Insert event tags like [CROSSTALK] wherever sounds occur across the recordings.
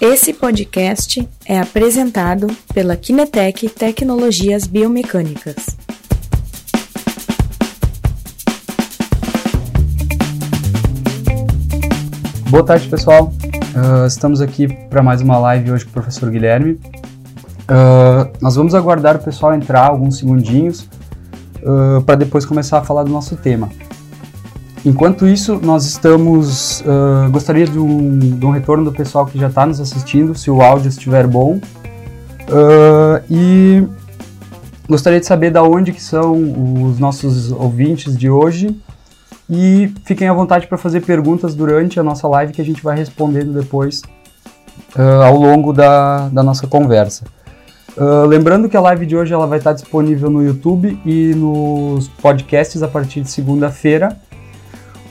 Esse podcast é apresentado pela Kinetec Tecnologias Biomecânicas. Boa tarde, pessoal. Uh, estamos aqui para mais uma live hoje com o professor Guilherme. Uh, nós vamos aguardar o pessoal entrar alguns segundinhos uh, para depois começar a falar do nosso tema. Enquanto isso, nós estamos. Uh, gostaria de um, de um, retorno do pessoal que já está nos assistindo, se o áudio estiver bom. Uh, e gostaria de saber da onde que são os nossos ouvintes de hoje. E fiquem à vontade para fazer perguntas durante a nossa live que a gente vai respondendo depois uh, ao longo da, da nossa conversa. lembrando que a live de hoje ela vai estar disponível no YouTube e nos podcasts a partir de segunda-feira.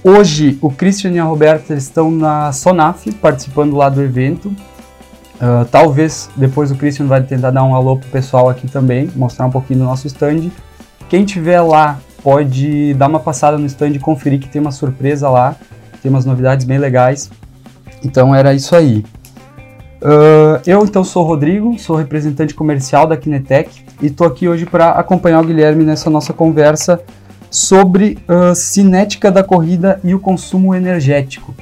Hoje, o Christian e a Roberta estão na Sonaf, participando lá do evento. Uh, talvez depois o Christian vai tentar dar um alô pro pessoal aqui também, mostrar um pouquinho do nosso stand. Quem tiver lá pode dar uma passada no stand e conferir que tem uma surpresa lá, tem umas novidades bem legais. Então era isso aí. Uh, eu então sou o Rodrigo, sou representante comercial da Kinetec e estou aqui hoje para acompanhar o Guilherme nessa nossa conversa sobre a cinética da corrida e o consumo energético.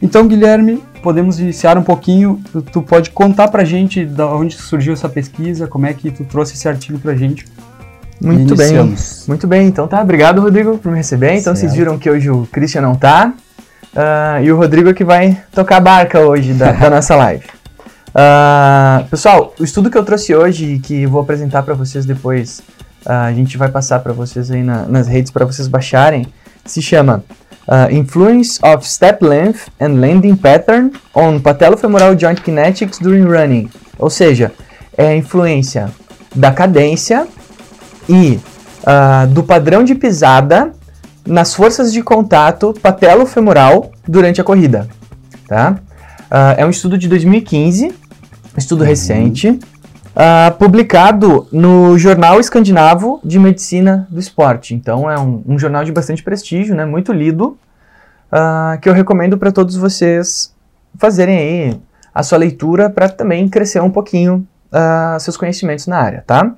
Então, Guilherme, podemos iniciar um pouquinho. Tu, pode contar pra gente de onde surgiu essa pesquisa, como é que tu trouxe esse artigo pra gente. Muito bem, muito bem. Então tá, obrigado Rodrigo por me receber. Então certo. vocês viram que hoje o Christian não tá uh, e o Rodrigo é que vai tocar a barca hoje da, da nossa live. Uh, pessoal, o estudo que eu trouxe hoje e que vou apresentar para vocês depois a gente vai passar para vocês aí na, nas redes para vocês baixarem, se chama uh, Influence of Step Length and Landing Pattern on Patellofemoral Joint Kinetics During Running. Ou seja, é a influência da cadência e uh, do padrão de pisada nas forças de contato patelo-femoral durante a corrida. Tá? Uh, é um estudo de 2015, um estudo uhum. recente, uh, publicado no Jornal Escandinavo de Medicina do Esporte. Então é um, um jornal de bastante prestígio, né, muito lido, uh, que eu recomendo para todos vocês fazerem aí a sua leitura para também crescer um pouquinho uh, seus conhecimentos na área, tá?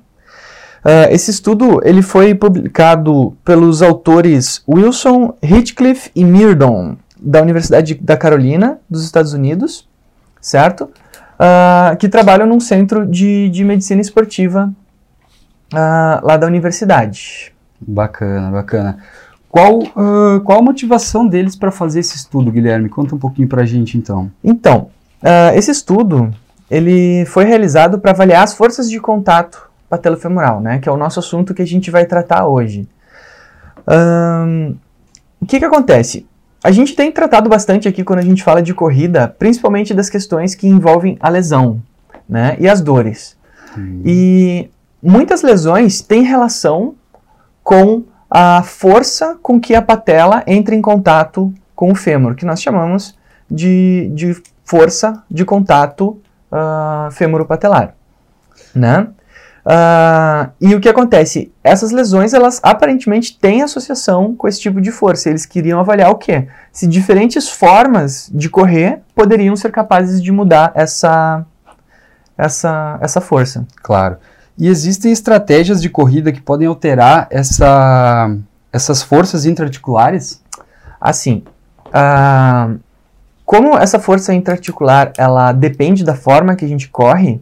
esse estudo ele foi publicado pelos autores Wilson, Hitcliffe e Mirdon, da Universidade da Carolina, dos Estados Unidos, certo? Uh, que trabalham num centro de, de medicina esportiva uh, lá da universidade. Bacana, bacana. Qual, uh, qual a motivação deles para fazer esse estudo, Guilherme? Conta um pouquinho para a gente, então. Então, esse estudo ele foi realizado para avaliar as forças de contato patelofemoral, né, que é o nosso assunto que a gente vai tratar hoje. Um, o que, que acontece? A gente tem tratado bastante aqui quando a gente fala de corrida, principalmente das questões que envolvem a lesão, né? E as dores. Hum. E muitas lesões têm relação com a força com que a patela entra em contato com o fêmur, que nós chamamos de, de força de contato uh, fêmuro-patelar, né? Uh, e o que acontece? Essas lesões, elas aparentemente têm associação com esse tipo de força. Eles queriam avaliar o quê? Se diferentes formas de correr poderiam ser capazes de mudar essa, essa, essa força. Claro. E existem estratégias de corrida que podem alterar essa, essas forças intraarticulares? Assim, uh, como essa força intraarticular ela depende da forma que a gente corre,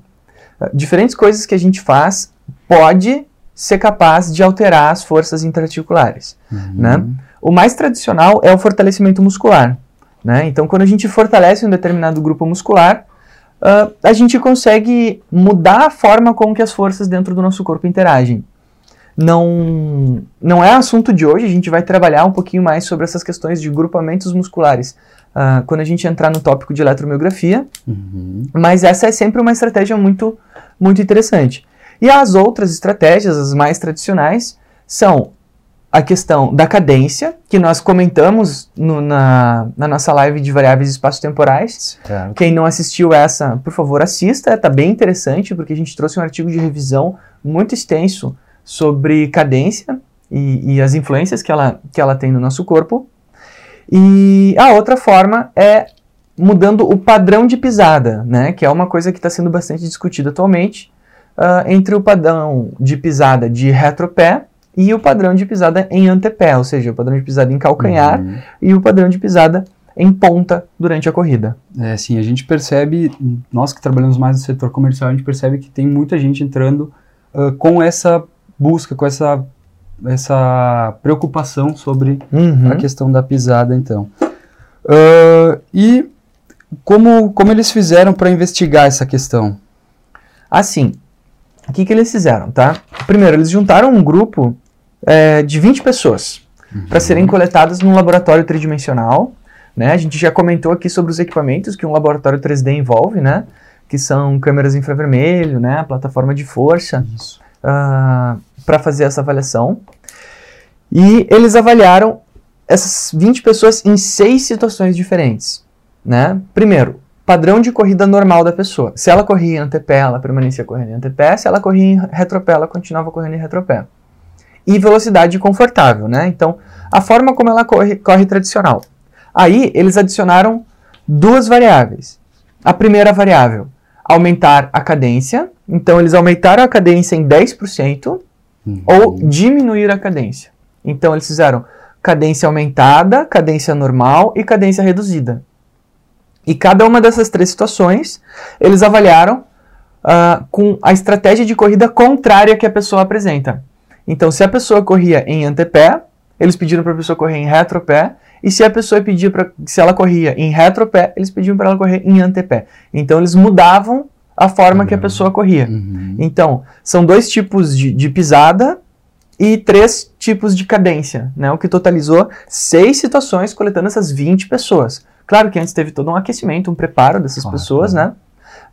diferentes coisas que a gente faz pode ser capaz de alterar as forças intraarticulares, uhum. né? O mais tradicional é o fortalecimento muscular, né? Então, quando a gente fortalece um determinado grupo muscular, uh, a gente consegue mudar a forma com que as forças dentro do nosso corpo interagem. Não, não é assunto de hoje, a gente vai trabalhar um pouquinho mais sobre essas questões de grupamentos musculares uh, quando a gente entrar no tópico de eletromiografia, uhum. mas essa é sempre uma estratégia muito muito interessante. E as outras estratégias, as mais tradicionais, são a questão da cadência, que nós comentamos no, na, na, nossa live de variáveis espaço-temporais. Quem não assistiu essa, por favor, assista, está bem interessante, porque a gente trouxe um artigo de revisão muito extenso sobre cadência e, e as influências que ela, que ela tem no nosso corpo. E a outra forma é mudando o padrão de pisada, né? Que é uma coisa que está sendo bastante discutida atualmente uh, entre o padrão de pisada de retropé e o padrão de pisada em antepé, ou seja, o padrão de pisada em calcanhar uhum. e o padrão de pisada em ponta durante a corrida. É, sim, a gente percebe, nós que trabalhamos mais no setor comercial, a gente percebe que tem muita gente entrando uh, com essa busca, com essa, essa preocupação sobre uhum. a questão da pisada, então. Uh, e como, como eles fizeram para investigar essa questão? Assim, o que, que eles fizeram, tá? Primeiro, eles juntaram um grupo é, de 20 pessoas uhum. para serem coletadas num laboratório tridimensional. Né? A gente já comentou aqui sobre os equipamentos que um laboratório 3D envolve, né? Que são câmeras infravermelho, né? Plataforma de força uh, ah, para fazer essa avaliação. E eles avaliaram essas 20 pessoas em seis situações diferentes. Né? Primeiro, padrão de corrida normal da pessoa. Se ela corria em antepé, ela permanecia correndo em antepé. Se ela corria em retropé, ela continuava correndo em retropé. E velocidade confortável, né? Então, a forma como ela corre, corre tradicional. Aí, eles adicionaram duas variáveis. A primeira variável, aumentar a cadência. Então, eles aumentaram a cadência em 10% uhum. ou diminuir a cadência. Então, eles fizeram cadência aumentada, cadência normal e cadência reduzida. E cada uma dessas três situações, eles avaliaram uh, com a estratégia de corrida contrária que a pessoa apresenta. Então, se a pessoa corria em antepé, eles pediram para a pessoa correr em retropé, e se a pessoa pedia para se ela corria em retropé, eles pediam para ela correr em antepé. Então, eles mudavam a forma que a pessoa corria. Uhum. Então, são dois tipos de, de pisada e três tipos de cadência, né? O que totalizou seis situações coletando essas 20 pessoas. Claro que antes teve todo um aquecimento, um preparo dessas pessoas, né?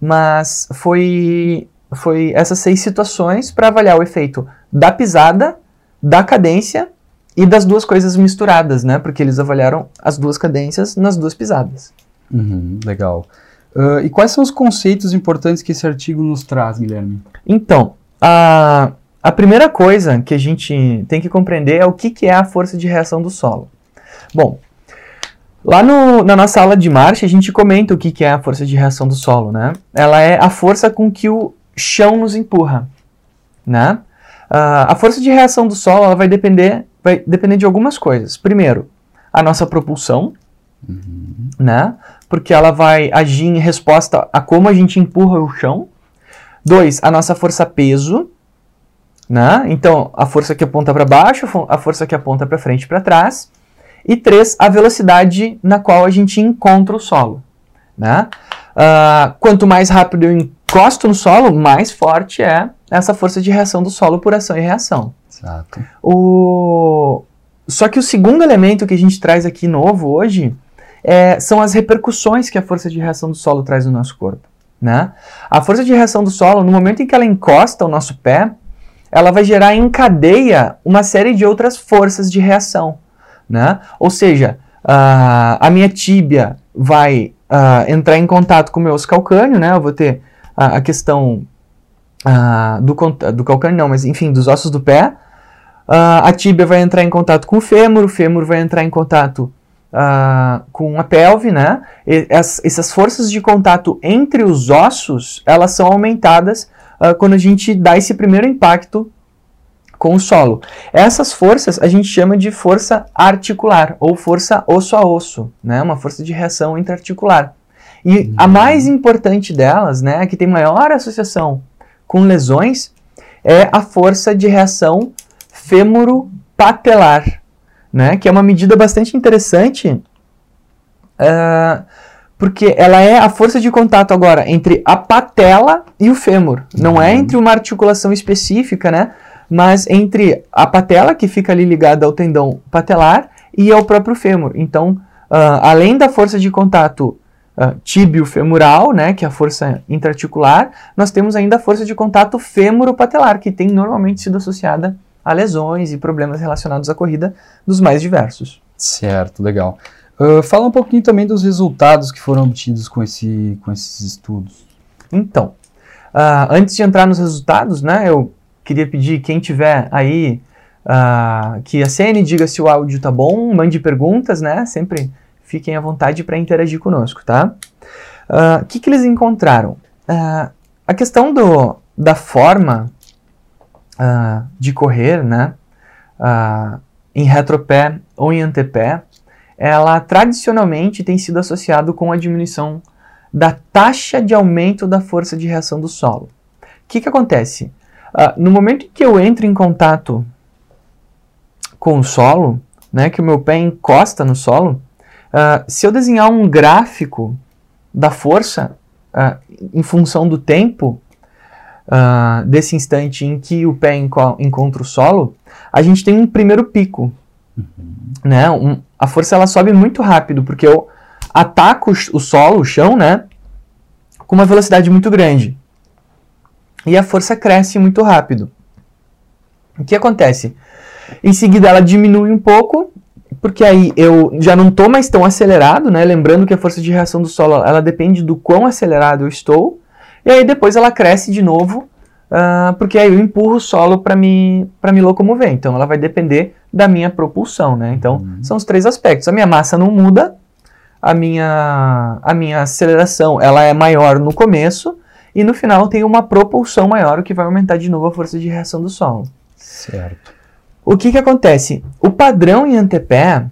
Mas foi, foi essas seis situações para avaliar o efeito da pisada, da cadência e das duas coisas misturadas, né? Porque eles avaliaram as duas cadências nas duas pisadas. Uhum, legal. Uh, e quais são os conceitos importantes que esse artigo nos traz, Guilherme? Então, a, a primeira coisa que a gente tem que compreender é o que, que é a força de reação do solo. Bom, Lá no, na nossa aula de marcha, a gente comenta o que, que é a força de reação do solo, né? Ela é a força com que o chão nos empurra, né? Uh, a força de reação do solo ela vai depender, vai depender de algumas coisas. Primeiro, a nossa propulsão, uhum. né? Porque ela vai agir em resposta a como a gente empurra o chão. Dois, a nossa força peso, né? Então, a força que aponta para baixo, a força que aponta para frente e para trás. E três, a velocidade na qual a gente encontra o solo. Né? Uh, quanto mais rápido eu encosto no solo, mais forte é essa força de reação do solo por ação e reação. Exato. O... Só que o segundo elemento que a gente traz aqui novo hoje é, são as repercussões que a força de reação do solo traz no nosso corpo. Né? A força de reação do solo, no momento em que ela encosta o nosso pé, ela vai gerar em cadeia uma série de outras forças de reação né? Ou seja, uh, a minha tíbia vai uh, entrar em contato com o meu osso calcâneo, né? Eu vou ter a questão do, do calcâneo, não, mas enfim, dos ossos do pé. a tíbia vai entrar em contato com o fêmur, o fêmur vai entrar em contato com a pelve, né? E as, essas forças de contato entre os ossos, elas são aumentadas quando a gente dá esse primeiro impacto com o solo. Essas forças a gente chama de força articular ou força osso a osso, né? Uma força de reação intraarticular. E uhum. a mais importante delas, né, a que tem maior associação com lesões, é a força de reação fêmuro-patelar, né, que é uma medida bastante interessante, uh, porque ela é a força de contato agora entre a patela e o fêmur, não é uhum. entre uma articulação específica, né, mas entre a patela, que fica ali ligada ao tendão patelar, e ao próprio fêmur. Então, uh, além da força de contato uh, tíbio-femoral, né, que é a força intraarticular, nós temos ainda a força de contato fêmuro-patelar, que tem normalmente sido associada a lesões e problemas relacionados à corrida dos mais diversos. Certo, legal. Uh, fala um pouquinho também dos resultados que foram obtidos com, esse, com esses estudos. Então, uh, antes de entrar nos resultados, né, eu queria pedir quem tiver aí uh, que a CN diga se o áudio tá bom, mande perguntas, né? Sempre fiquem à vontade para interagir conosco, tá? O que, que eles encontraram? A questão do, da forma uh, de correr, né, em retropé ou em antepé, ela tradicionalmente tem sido associado com a diminuição da taxa de aumento da força de reação do solo. O que, que acontece? no momento em que eu entro em contato com o solo, né, que o meu pé encosta no solo, uh, se eu desenhar um gráfico da força uh, em função do tempo uh, desse instante em que o pé enco encontra o solo, a gente tem um primeiro pico. Uhum. Né? Um, a força ela sobe muito rápido, porque eu ataco o solo, o chão, né, com uma velocidade muito grande. E a força cresce muito rápido. O que acontece? Em seguida, ela diminui um pouco, porque aí eu já não estou mais tão acelerado, né? Lembrando que a força de reação do solo ela depende do quão acelerado eu estou. E aí depois ela cresce de novo, uh, porque aí eu empurro o solo para me, me locomover. Então ela vai depender da minha propulsão, né? Então uhum. são os três aspectos. A minha massa não muda, a minha, a minha aceleração ela é maior no começo e no final tem uma propulsão maior, o que vai aumentar de novo a força de reação do solo. Certo. O que, que acontece? O padrão em antepé,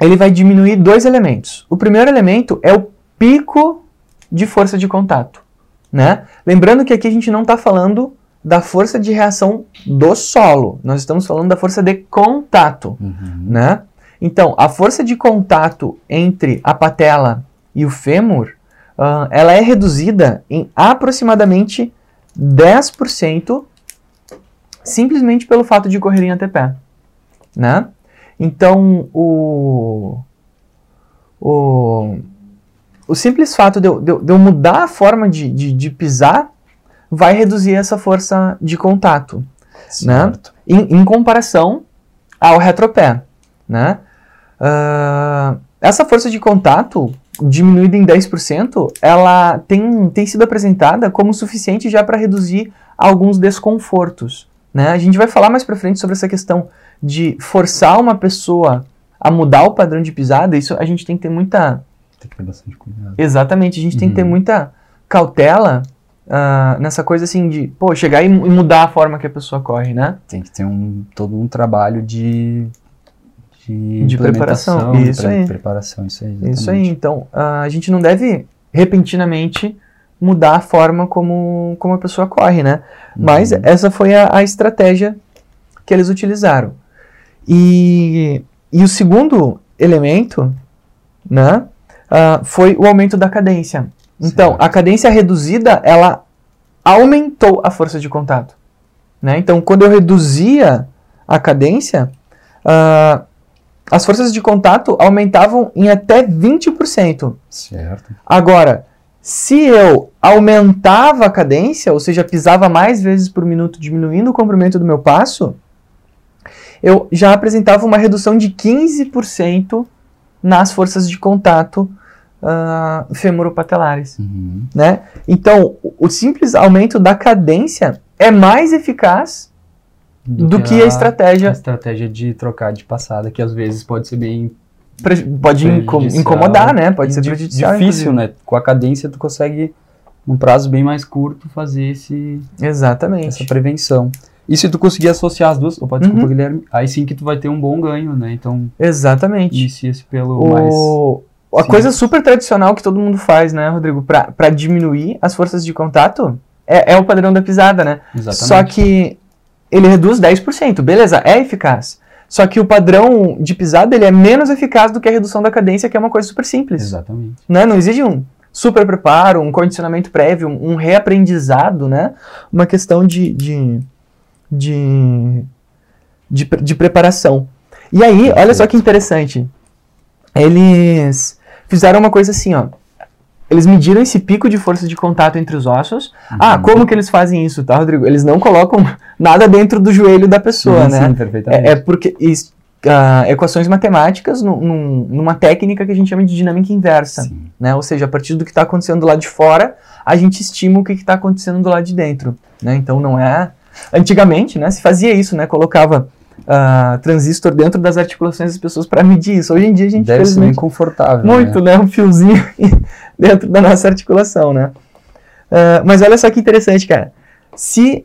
ele vai diminuir dois elementos. O primeiro elemento é o pico de força de contato. Né? Lembrando que aqui a gente não está falando da força de reação do solo, nós estamos falando da força de contato. Uhum. Né? Então, a força de contato entre a patela e o fêmur, uh, ela é reduzida em aproximadamente 10% simplesmente pelo fato de correr em ATP, né? Então, o, o, o simples fato de eu, de, de eu mudar a forma de, de, de, pisar vai reduzir essa força de contato, né? certo. né? Em, em, comparação ao retropé, né? Uh, essa força de contato diminuída em 10%, ela tem, tem sido apresentada como suficiente já para reduzir alguns desconfortos, né? A gente vai falar mais para frente sobre essa questão de forçar uma pessoa a mudar o padrão de pisada. Isso a gente tem que ter muita. Tem que ter bastante cuidado. Exatamente, a gente uhum. tem que ter muita cautela uh, nessa coisa assim de, pô, chegar e, e, mudar a forma que a pessoa corre, né? Tem que ter um, todo um trabalho de. De, de preparação. Isso de aí. Preparação, isso aí. Exatamente. Isso aí. Então, uh, a gente não deve repentinamente mudar a forma como, como a pessoa corre, né? Uhum. Mas essa foi a, a, estratégia que eles utilizaram. E, e o segundo elemento, né, uh, foi o aumento da cadência. Então, certo. a cadência reduzida, ela aumentou a força de contato. Né? Então, quando eu reduzia a cadência, uh, as forças de contato aumentavam em até 20%. Certo. Agora, se eu aumentava a cadência, ou seja, pisava mais vezes por minuto, diminuindo o comprimento do meu passo, eu já apresentava uma redução de 15% nas forças de contato uh, femoropatelares. Uhum. Né? Então, o simples aumento da cadência é mais eficaz do, do que, a, a, estratégia. A estratégia de trocar de passada, que às vezes pode ser bem pode incomodar, né? Pode ser prejudicial. Difícil, inclusive. né? Com a cadência tu consegue, num prazo bem mais curto, fazer esse, Exatamente. essa prevenção. E se tu conseguir associar as duas, opa, desculpa, uhum. Guilherme, aí sim que tu vai ter um bom ganho, né? Então, Exatamente. inicia-se pelo o... mais... A coisa super tradicional que todo mundo faz, né, Rodrigo, para diminuir as forças de contato é, é o padrão da pisada, né? Exatamente. Só que ele reduz 10%, beleza, é eficaz. Só que o padrão de pisada ele é menos eficaz do que a redução da cadência, que é uma coisa super simples. Exatamente. Né? Não exige um super preparo, um condicionamento prévio, um reaprendizado, né? Uma questão de, de, de, de, de preparação. E aí, olha só que interessante. Eles fizeram uma coisa assim, ó. Eles mediram esse pico de força de contato entre os ossos. Uhum. Ah, como que eles fazem isso, tá, Rodrigo? Eles não colocam nada dentro do joelho da pessoa, sim, né? Sim, perfeitamente. É, é porque isso, uh, equações matemáticas num, numa técnica que a gente chama de dinâmica inversa, sim. né? Ou seja, a partir do que está acontecendo do lado de fora, a gente estima o que está acontecendo do lado de dentro, né? Então não é... Antigamente, né, se fazia isso, né? Colocava uh, transistor dentro das articulações das pessoas para medir isso. Hoje em dia a gente Deve ser bem confortável. Muito, né? né? Um fiozinho [LAUGHS] dentro da nossa articulação, né? Uh, mas olha só que interessante, cara. Se.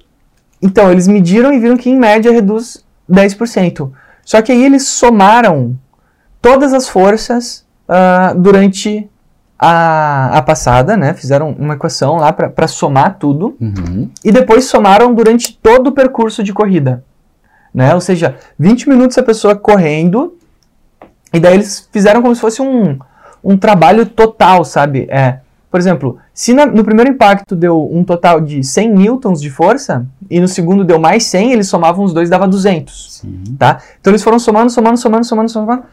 Então, eles mediram e viram que em média reduz 10%. Só que aí eles somaram todas as forças uh, durante a, a passada, né? Fizeram uma equação lá para somar tudo. Uhum. E depois somaram durante todo o percurso de corrida. Né? Ou seja, 20 minutos a pessoa correndo. E daí eles fizeram como se fosse um, um trabalho total, sabe? É, por exemplo, se na, no primeiro impacto deu um total de 100 newtons de força, e no segundo deu mais 100, eles somavam os dois, dava 200. Sim. Tá? Então eles foram somando, somando, somando, somando, somando.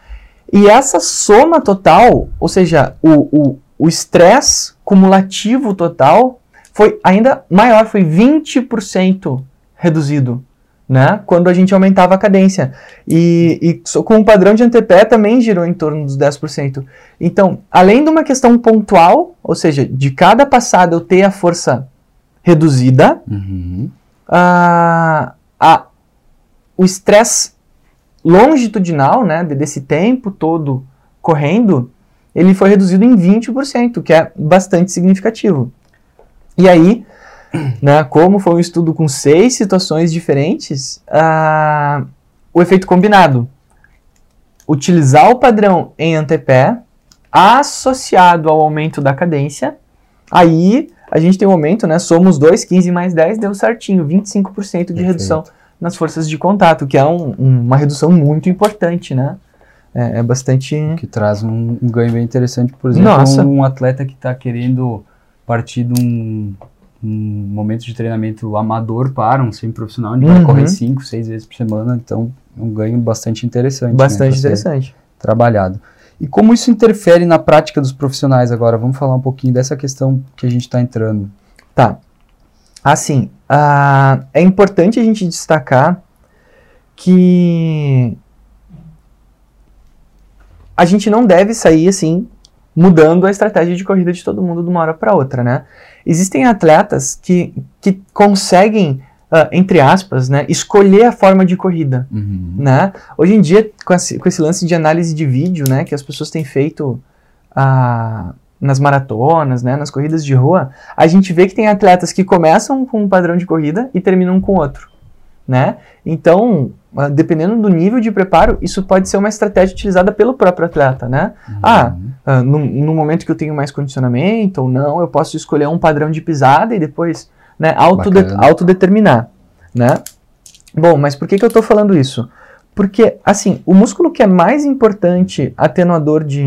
E essa soma total, ou seja, o estresse cumulativo total, foi ainda maior, foi 20% reduzido né? Quando a gente aumentava a cadência. E, e com o padrão de antepé também girou em torno dos 10%. Então, além de uma questão pontual, ou seja, de cada passada eu ter a força reduzida, uhum. a, a, o estresse longitudinal, né, desse tempo todo correndo, ele foi reduzido em 20%, que é bastante significativo. E aí, né, como foi um estudo com seis situações diferentes, uh, o efeito combinado. Utilizar o padrão em antepé associado ao aumento da cadência, aí a gente tem um aumento, né? Somos 2, 15 mais 10, deu certinho, 25% de Perfeito. redução nas forças de contato, que é um, um, uma redução muito importante, né? É, é bastante. Que traz um, um, ganho bem interessante, por exemplo, Nossa. um atleta que está querendo partir de um um momento de treinamento amador para um semi-profissional, onde uhum. vai correr 5, 6 vezes por semana, então é um ganho bastante interessante. Né, bastante né, interessante. Trabalhado. E como isso interfere na prática dos profissionais agora? Vamos falar um pouquinho dessa questão que a gente está entrando. Tá. Assim, uh, é importante a gente destacar que a gente não deve sair assim mudando a estratégia de corrida de todo mundo de uma hora para outra, né? Existem atletas que, que conseguem, uh, entre aspas, né, escolher a forma de corrida, uhum. né? Hoje em dia, com esse, com esse, lance de análise de vídeo, né, que as pessoas têm feito uh, nas maratonas, né, nas corridas de rua, a gente vê que tem atletas que começam com um padrão de corrida e terminam com outro, né? Então, ah, dependendo do nível de preparo, isso pode ser uma estratégia utilizada pelo próprio atleta, né? Uhum. Ah, no, no, momento que eu tenho mais condicionamento ou não, eu posso escolher um padrão de pisada e depois né, autode autodeterminar, né? Bom, mas por que, que eu estou falando isso? Porque, assim, o músculo que é mais importante atenuador de,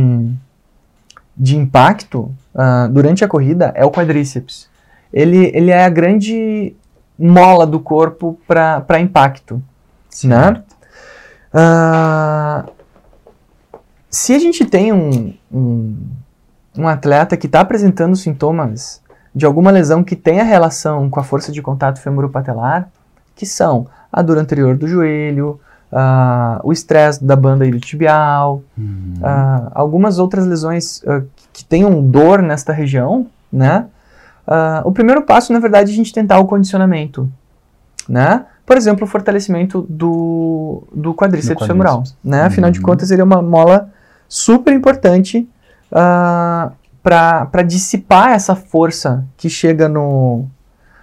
de impacto uh, durante a corrida é o quadríceps. Ele, ele é a grande mola do corpo para impacto. Né? Uh, se a gente tem um, um, um atleta que está apresentando sintomas de alguma lesão que tenha relação com a força de contato femoropatelar, que são a dor anterior do joelho, uh, o estresse da banda iliotibial, uhum. uh, algumas outras lesões uh, que tenham dor nesta região, né? O primeiro passo, na verdade, é a gente tentar o condicionamento, né? Por exemplo, o fortalecimento do, do quadríceps, femoral. Né? Afinal de uhum. contas, ele é uma mola super importante uh, para dissipar essa força que chega no,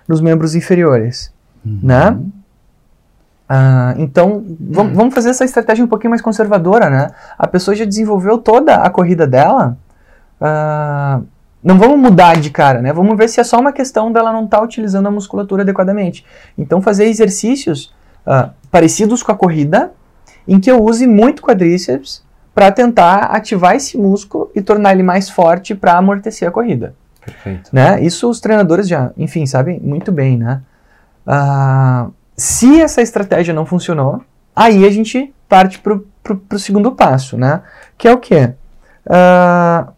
nos membros inferiores. Uhum. Né? Uh, então, vamos, vamos fazer essa estratégia um pouquinho mais conservadora, né? A pessoa já desenvolveu toda a corrida dela, uh, não vamos mudar de cara, né? Vamos ver se é só uma questão dela não estar tá utilizando a musculatura adequadamente. Então, fazer exercícios uh, parecidos com a corrida, em que eu use muito quadríceps para tentar ativar esse músculo e tornar ele mais forte para amortecer a corrida. Perfeito. Né? Isso os treinadores já, enfim, sabem muito bem, né? Uh, se essa estratégia não funcionou, aí a gente parte para o segundo passo, né? Que é o quê? Uh,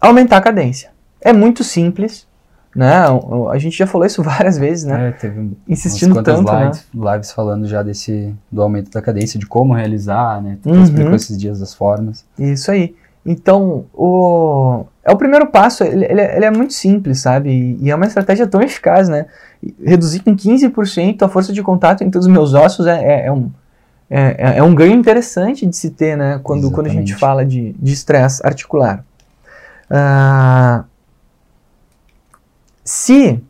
aumentar a cadência. É muito simples, né? A gente já falou isso [LAUGHS] várias vezes, né? É, teve Insistindo tanto, lives, né? lives falando já desse do aumento da cadência, de como realizar, né? Tu uhum. explicou esses dias as formas. Isso aí. Então, o, é o primeiro passo, ele, ele, ele é muito simples, sabe? E, e, é uma estratégia tão eficaz, né? Reduzir em 15% a força de contato entre os meus ossos é, é, é um, é, é, é um ganho interessante de se ter, né? Quando, quando a gente fala de estresse articular. Uh, se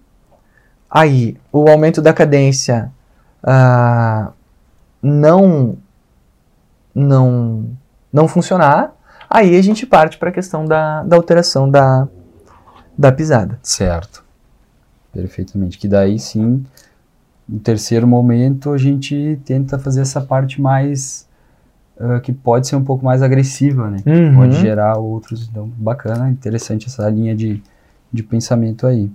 aí o aumento da cadência uh, não, não, não funcionar, aí a gente parte para a questão da, da alteração da, da pisada. Certo. Perfeitamente. Que daí sim, no terceiro momento, a gente tenta fazer essa parte mais. Uh, que pode ser um pouco mais agressiva, né? Uhum. Pode gerar outros. Então, bacana, interessante essa linha de, de pensamento aí.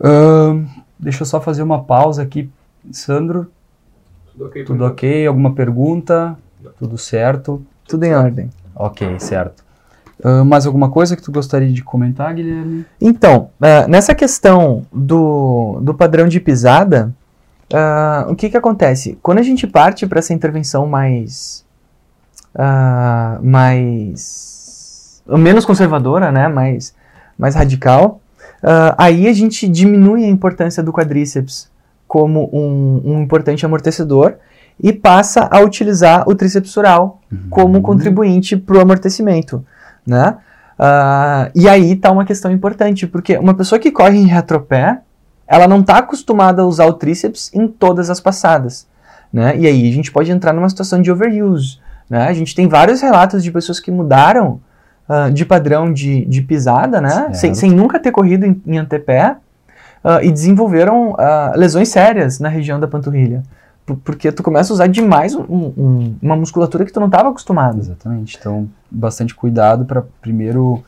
Uh, deixa eu só fazer uma pausa aqui. Sandro, tudo ok? Tudo ok? Alguma pergunta? Tudo certo? Tudo em ordem. Ok, certo. Uh, mais alguma coisa que tu gostaria de comentar, Guilherme? Então, uh, nessa questão do, do padrão de pisada, uh, o que, que acontece? Quando a gente parte para essa intervenção mais. mais. menos conservadora, né? mais, mais radical, aí a gente diminui a importância do quadríceps como um, um importante amortecedor e passa a utilizar o tríceps oral uhum. como contribuinte para o amortecimento, né? Uh, e aí está uma questão importante, porque uma pessoa que corre em retropé, ela não está acostumada a usar o tríceps em todas as passadas, né? E aí a gente pode entrar numa situação de overuse, né? A gente tem vários relatos de pessoas que mudaram uh, de padrão de, de pisada, né? Sem, sem, nunca ter corrido em, em antepé, uh, e desenvolveram uh, lesões sérias na região da panturrilha. Porque tu começa a usar demais um, um, uma musculatura que tu não estava acostumado. Exatamente. Então, bastante cuidado para primeiro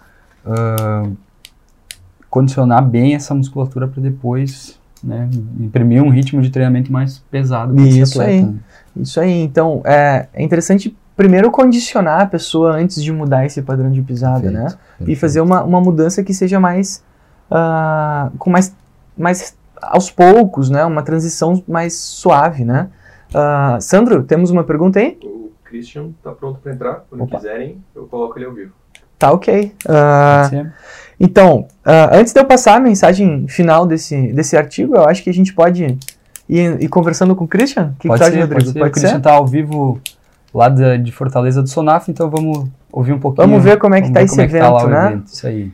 condicionar bem essa musculatura para depois né, imprimir um ritmo de treinamento mais pesado para Isso atleta. aí. Isso aí. Então, é, é interessante primeiro condicionar a pessoa antes de mudar esse padrão de pisada, perfeito, né? Perfeito. E fazer uma, uma mudança que seja mais uh, com mais mais aos poucos, né? Uma transição mais suave, né? Uh, Sandro, temos uma pergunta aí? O Christian está pronto para entrar. Quando Opa. quiserem, eu coloco ele ao vivo. Tá ok. Uh, então, uh, antes de eu passar a mensagem final desse, desse artigo, eu acho que a gente pode ir, ir conversando com o Christian. O que, pode que ser, Rodrigo? Pode ser. Pode o Christian está ao vivo lá de, de, Fortaleza do Sonaf, então vamos ouvir um pouquinho. Vamos ver como é que está esse evento, é tá né? Evento. Isso aí.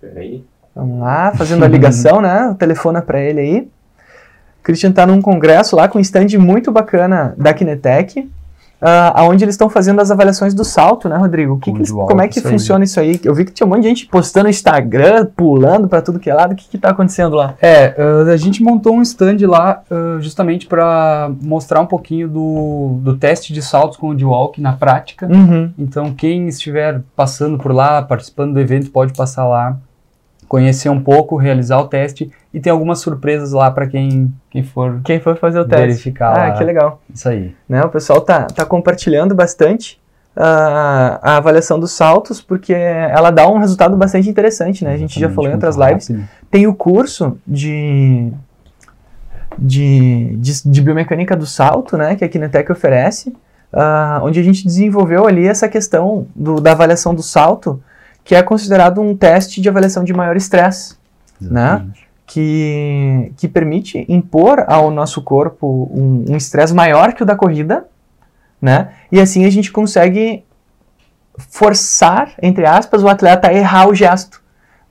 Peraí. Vamos lá, fazendo a ligação, né? Telefona para ele aí. O Christian está num congresso lá com um stand muito bacana da Kinetec, uh, onde eles estão fazendo as avaliações do salto, né, Rodrigo? Que que eles, como é que isso funciona aí. isso aí? Eu vi que tinha um monte de gente postando no Instagram, pulando para tudo que é lado. O que está acontecendo lá? É, uh, a gente montou um stand lá uh, justamente para mostrar um pouquinho do, do teste de saltos com o D-Walk na prática. Uhum. Então, quem estiver passando por lá, participando do evento, pode passar lá conhecer um pouco, realizar o teste e tem algumas surpresas lá para quem, quem for quem for fazer o teste. Verificar ah, lá. que legal. Isso aí. Né, o pessoal tá, tá compartilhando bastante uh, a avaliação dos saltos porque ela dá um resultado bastante interessante, né? A gente já falou em outras lives. Rápido. Tem o curso de, de, de, de, biomecânica do salto, né? Que a Kinetec oferece, uh, onde a gente desenvolveu ali essa questão do, da avaliação do salto que é considerado um teste de avaliação de maior estresse, né? Que, que permite impor ao nosso corpo um estresse maior que o da corrida, né? E assim a gente consegue forçar, entre aspas, o atleta a errar o gesto,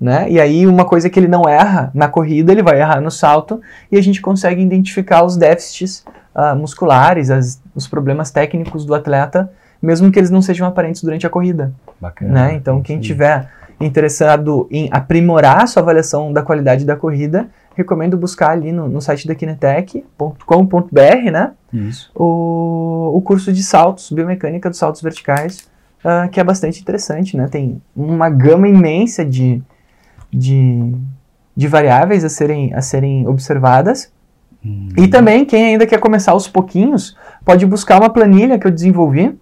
né? E aí uma coisa que ele não erra na corrida, ele vai errar no salto e a gente consegue identificar os déficits uh, musculares, as, os problemas técnicos do atleta mesmo que eles não sejam aparentes durante a corrida. Bacana. Né? Então, quem tiver interessado em aprimorar a sua avaliação da qualidade da corrida, recomendo buscar ali no, no site da kinetec.com.br, né? Isso. O, o curso de saltos, biomecânica dos saltos verticais, uh, que é bastante interessante, né? Tem uma gama imensa de, de, de variáveis a serem, a serem observadas. Hum. E também, quem ainda quer começar aos pouquinhos, pode buscar uma planilha que eu desenvolvi,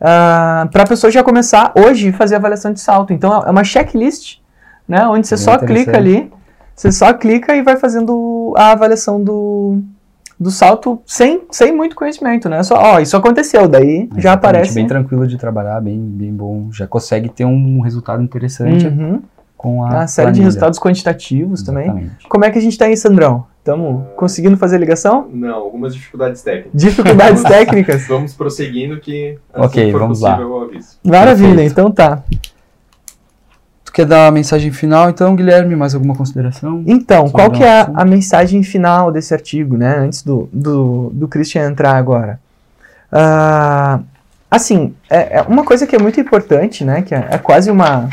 uh, ah, para a pessoa já começar hoje fazer avaliação de salto. Então é uma checklist, né, onde você só clica ali, você só clica e vai fazendo a avaliação do, do salto sem, sem muito conhecimento, né? Só, ó, isso aconteceu, daí é, já aparece. Bem tranquilo de trabalhar, bem, bem bom, já consegue ter um resultado interessante. Uhum. Com a. Uma série planilha. de resultados quantitativos Exatamente. também. Como é que a gente está aí, Sandrão? Estamos conseguindo fazer a ligação? Não, algumas dificuldades técnicas. Dificuldades [LAUGHS] técnicas? Vamos prosseguindo que assim ok, vamos lá. Maravilha, Perfeito. então tá. Tu quer dar a mensagem final, então, Guilherme? Mais alguma consideração? Então, qual que é a, a, mensagem final desse artigo, né? Antes do, do, do Christian entrar agora. Uh, assim, é, é, uma coisa que é muito importante, né? Que é, é quase uma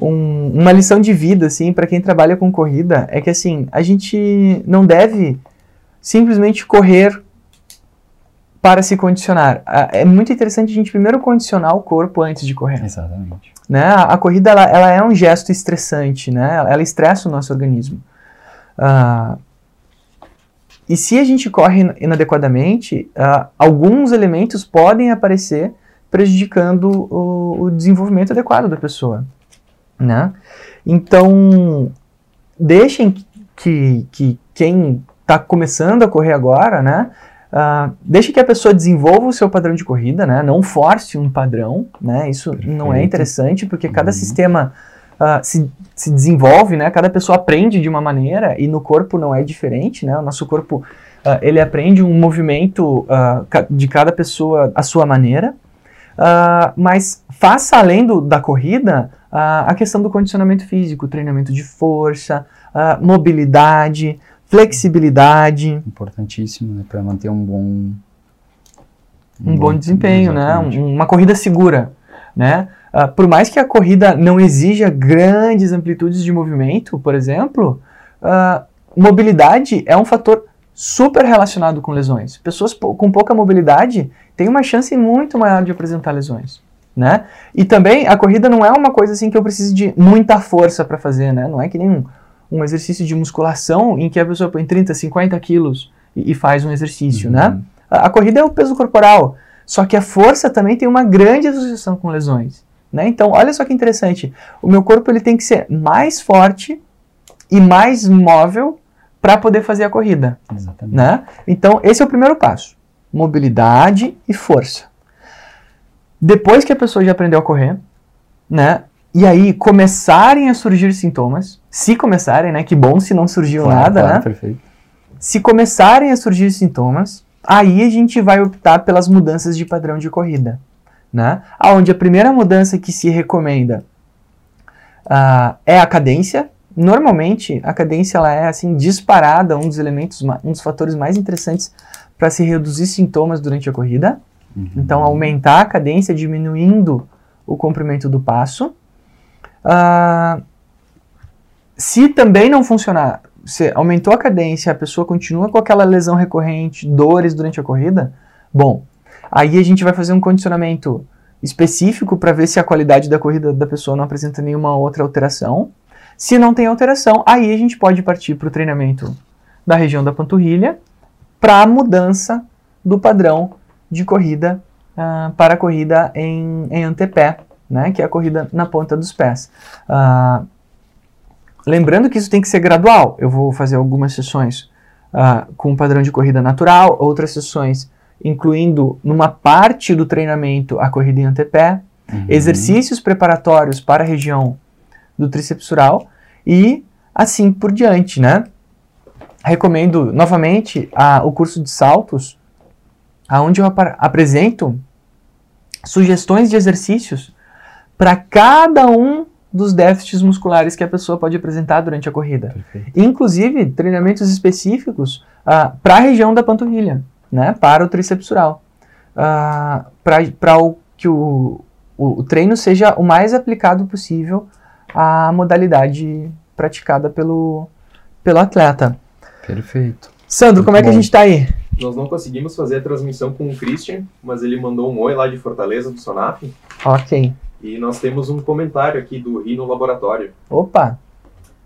um, uma lição de vida, assim, para quem trabalha com corrida, é que, assim, a gente não deve simplesmente correr para se condicionar. É muito interessante a gente primeiro condicionar o corpo antes de correr. Exatamente. Né? A, a corrida, ela, ela, é um gesto estressante, né? Ela estressa o nosso organismo. Uh, e se a gente corre inadequadamente, uh, alguns elementos podem aparecer prejudicando o, o desenvolvimento adequado da pessoa né? Então, deixem que, que quem está começando a correr agora, né? Uh, deixe que a pessoa desenvolva o seu padrão de corrida, né? Não force um padrão, né? Isso Perfeito. não é interessante porque cada uhum. sistema uh, se, se desenvolve, né? Cada pessoa aprende de uma maneira e no corpo não é diferente, né? O nosso corpo uh, ele aprende um movimento de cada pessoa à sua maneira, mas faça além do, da corrida a questão do condicionamento físico, treinamento de força, mobilidade, flexibilidade. Importantíssimo, né, para manter um bom um, um bom, bom, desempenho, né? uma corrida segura, né? Uh, por mais que a corrida não exija grandes amplitudes de movimento, por exemplo, uh, mobilidade é um fator super relacionado com lesões. Pessoas com pouca mobilidade têm uma chance muito maior de apresentar lesões né? E também a corrida não é uma coisa assim que eu preciso de muita força para fazer, né? Não é que nem um, um, exercício de musculação em que a pessoa põe 30, 50 quilos e, e faz um exercício, né? uhum. né? A, a, corrida é o peso corporal, só que a força também tem uma grande associação com lesões, né? Então, olha só que interessante, o meu corpo ele tem que ser mais forte e mais móvel para poder fazer a corrida, Exatamente. né? Então, esse é o primeiro passo, mobilidade e força. Depois que a pessoa já aprendeu a correr, né? E aí começarem a surgir sintomas, se começarem, né? Que bom se não surgiu claro, nada, claro, né? Perfeito. Se começarem a surgir sintomas, aí a gente vai optar pelas mudanças de padrão de corrida, né? Aonde a primeira mudança que se recomenda uh, é a cadência. Normalmente a cadência ela é assim disparada um dos elementos, um dos fatores mais interessantes para se reduzir sintomas durante a corrida. Uhum. Então, aumentar a cadência diminuindo o comprimento do passo. Uh, se também não funcionar, se aumentou a cadência, a pessoa continua com aquela lesão recorrente, dores durante a corrida, bom, aí a gente vai fazer um condicionamento específico para ver se a qualidade da corrida da pessoa não apresenta nenhuma outra alteração. Se não tem alteração, aí a gente pode partir para o treinamento da região da panturrilha para a mudança do padrão de corrida uh, para a corrida em, em antepé, né, que é a corrida na ponta dos pés. Uh, lembrando que isso tem que ser gradual. Eu vou fazer algumas sessões uh, com um padrão de corrida natural, outras sessões incluindo numa parte do treinamento a corrida em antepé, uhum. exercícios preparatórios para a região do tríceps e assim por diante, né? Recomendo novamente a, o curso de saltos aonde eu ap apresento sugestões de exercícios para cada um dos déficits musculares que a pessoa pode apresentar durante a corrida. Perfeito. Inclusive, treinamentos específicos uh, para a região da panturrilha, né, para o tríceps uh, ah, para que o, o, o, treino seja o mais aplicado possível à modalidade praticada pelo, pelo atleta. Perfeito. Sandro, Muito como é que a gente está aí? Nós não conseguimos fazer a transmissão com o Christian, mas ele mandou um oi lá de Fortaleza, do Sonaf. Ok. E nós temos um comentário aqui do Rino Laboratório. Opa!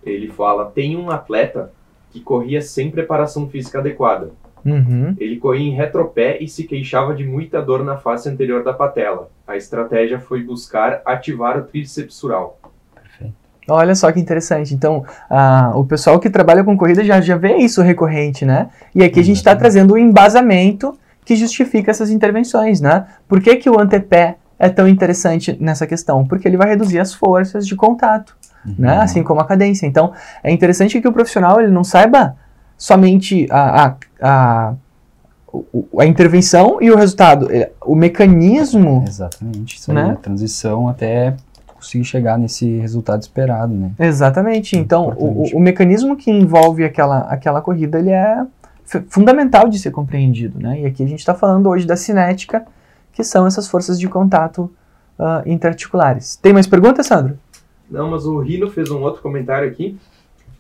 Ele fala: tem um atleta que corria sem preparação física adequada. Uhum. Ele corria em retropé e se queixava de muita dor na face anterior da patela. A estratégia foi buscar ativar o tríceps Olha só que interessante. Então, o pessoal que trabalha com corrida já, já vê isso recorrente, né? E aqui a gente está trazendo o um embasamento que justifica essas intervenções, né? Por que, que o antepé é tão interessante nessa questão? Porque ele vai reduzir as forças de contato. uhum. né? Assim como a cadência. Então, é interessante que o profissional ele não saiba somente a, a, a, a intervenção e o resultado, o mecanismo. Exatamente, isso né? aí, a transição até conseguir chegar nesse resultado esperado, né? Exatamente. Então, o, o, mecanismo que envolve aquela, aquela corrida, ele é fundamental de ser compreendido, né? E aqui a gente está falando hoje da cinética, que são essas forças de contato uh, interarticulares. Tem mais perguntas, Sandro? Não, mas o Rino fez um outro comentário aqui.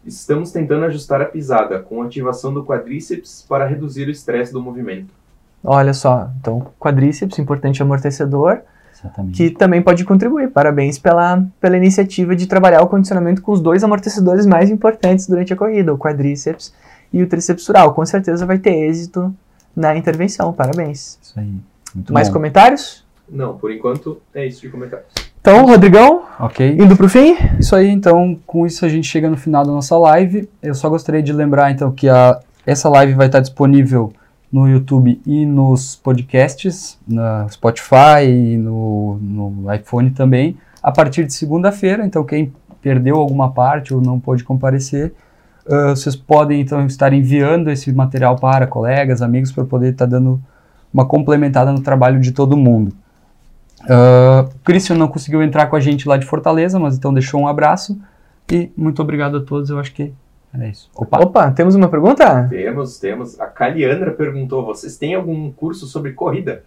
Estamos tentando ajustar a pisada com ativação do quadríceps para reduzir o estresse do movimento. Olha só, então quadríceps, importante amortecedor, Exatamente. que também pode contribuir. Parabéns pela, pela iniciativa de trabalhar o condicionamento com os dois amortecedores mais importantes durante a corrida, o quadríceps e o tríceps sural. Com certeza vai ter êxito na intervenção. Parabéns. Isso aí. Muito mais bom. comentários? Não, por enquanto é isso de comentários. Então, Rodrigão, ok. Indo pro fim? Isso aí, então, com isso a gente chega no final da nossa live. Eu só gostaria de lembrar, então, que a, essa live vai estar disponível no YouTube e nos podcasts, na Spotify e no, no iPhone também, a partir de segunda-feira. Então, quem perdeu alguma parte ou não pôde comparecer, uh, vocês podem, então, estar enviando esse material para colegas, amigos, para poder estar dando uma complementada no trabalho de todo mundo. Uh, Christian não conseguiu entrar com a gente lá de Fortaleza, mas então deixou um abraço. E muito obrigado a todos, eu acho que é isso. Opa, Opa temos uma pergunta? Temos, temos. A Caliandra perguntou: vocês têm algum curso sobre corrida?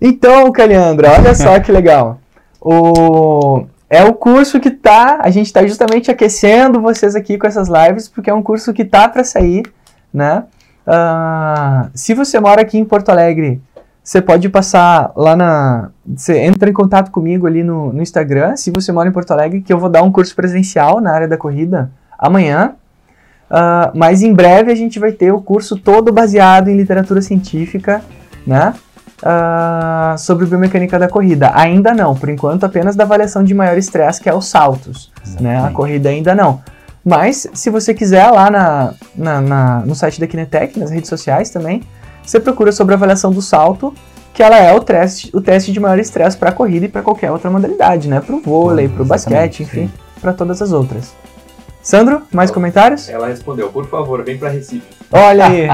Então, Caliandra, olha só que legal. O... É o curso que tá. A gente está justamente aquecendo vocês aqui com essas lives, porque é um curso que tá para sair, né? Uh, se você mora aqui em Porto Alegre você pode passar lá na. Você entra em contato comigo ali no, no Instagram, se você mora em Porto Alegre, que eu vou dar um curso presencial na área da corrida amanhã. Uh, mas em breve a gente vai ter o curso todo baseado em literatura científica, né? Uh, sobre biomecânica da corrida. Ainda não, por enquanto apenas da avaliação de maior estresse, que é os saltos. Né? A corrida ainda não. Mas se você quiser lá na, na, na, no site da Kinetec, nas redes sociais também, você procura sobre a avaliação do salto, que ela é o teste, o teste de maior estresse para a corrida e para qualquer outra modalidade, né? Para o vôlei, para o basquete, enfim, para todas as outras. Sandro, mais comentários? Ela respondeu, por favor, vem para Recife. Olha aí.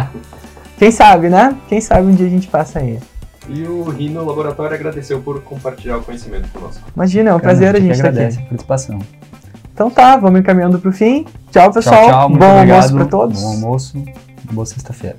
Quem sabe, né? Quem sabe um dia a gente passa aí. E o Rino Laboratório agradeceu por compartilhar o conhecimento conosco. Imagina, é um prazer a gente estar aqui. a participação. Então tá, vamos encaminhando para o fim. Tchau, pessoal. Tchau, tchau, Bom obrigado. almoço para todos. Bom almoço. Boa sexta-feira.